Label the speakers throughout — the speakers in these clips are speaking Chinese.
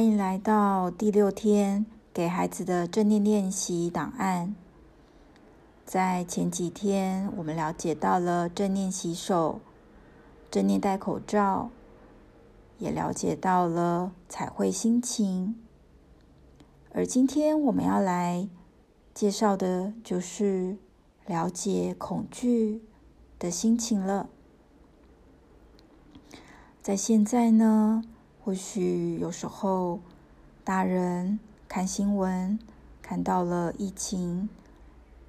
Speaker 1: 欢迎来到第六天给孩子的正念练习档案。在前几天，我们了解到了正念洗手、正念戴口罩，也了解到了彩绘心情。而今天我们要来介绍的就是了解恐惧的心情了。在现在呢，或许有时候大人看新闻看到了疫情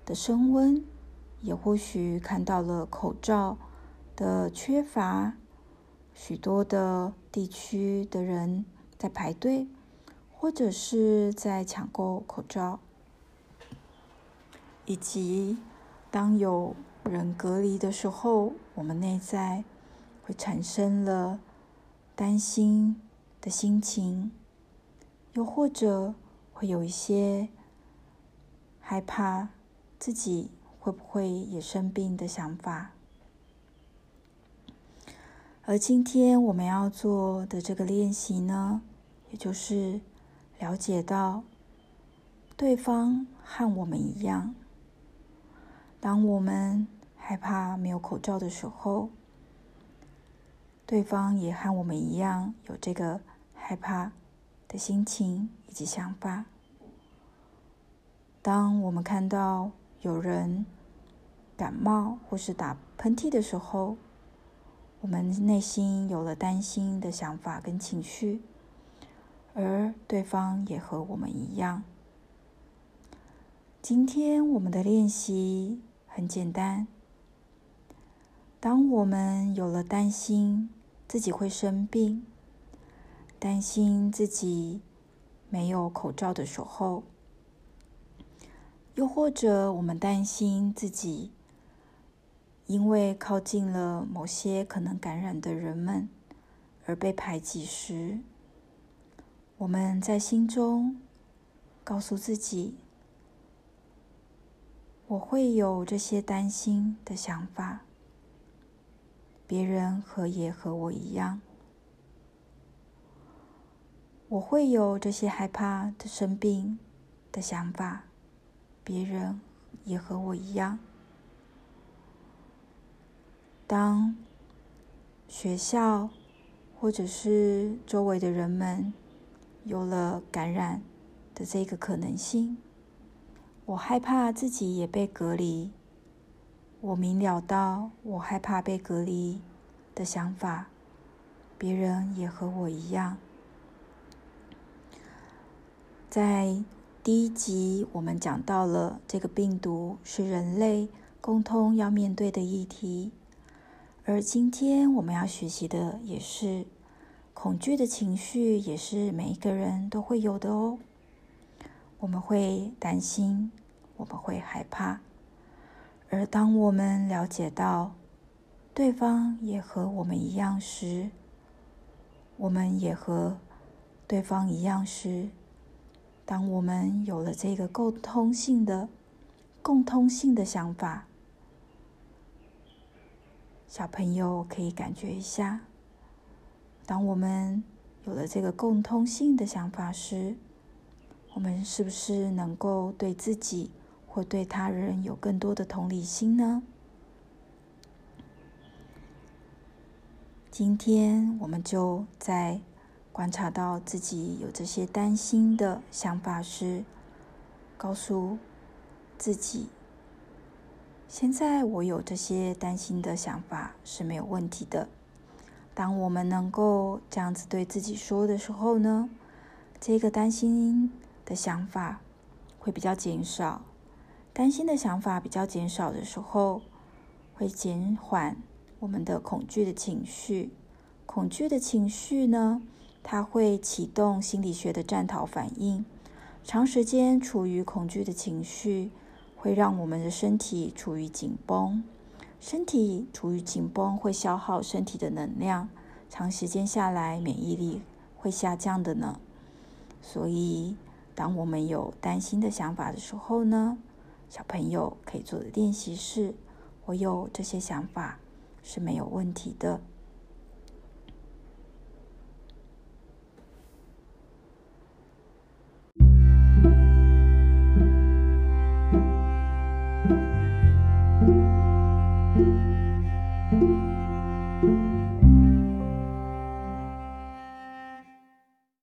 Speaker 1: 的升温，也或许看到了口罩的缺乏，许多的地区的人在排队，或者是在抢购口罩，以及当有人隔离的时候，我们内在。会产生了担心的心情，又或者会有一些害怕自己会不会也生病的想法。而今天我们要做的这个练习呢，也就是了解到对方和我们一样，当我们害怕没有口罩的时候。对方也和我们一样有这个害怕的心情以及想法。当我们看到有人感冒或是打喷嚏的时候，我们内心有了担心的想法跟情绪，而对方也和我们一样。今天我们的练习很简单，当我们有了担心。自己会生病，担心自己没有口罩的时候，又或者我们担心自己因为靠近了某些可能感染的人们而被排挤时，我们在心中告诉自己：“我会有这些担心的想法。”别人和也和我一样，我会有这些害怕的生病的想法。别人也和我一样。当学校或者是周围的人们有了感染的这个可能性，我害怕自己也被隔离。我明了到我害怕被隔离的想法，别人也和我一样。在第一集，我们讲到了这个病毒是人类共同要面对的议题，而今天我们要学习的也是恐惧的情绪，也是每一个人都会有的哦。我们会担心，我们会害怕。而当我们了解到对方也和我们一样时，我们也和对方一样时，当我们有了这个共通性的、共通性的想法，小朋友可以感觉一下，当我们有了这个共通性的想法时，我们是不是能够对自己，或对他人有更多的同理心呢？今天我们就在观察到自己有这些担心的想法时，告诉自己：现在我有这些担心的想法是没有问题的。当我们能够这样子对自己说的时候呢，这个担心的想法会比较减少。担心的想法比较减少的时候，会减缓我们的恐惧的情绪。恐惧的情绪呢，它会启动心理学的战逃反应。长时间处于恐惧的情绪，会让我们的身体处于紧绷。身体处于紧绷会消耗身体的能量，长时间下来，免疫力会下降的呢。所以，当我们有担心的想法的时候呢，小朋友可以做的练习是：我有这些想法是没有问题的。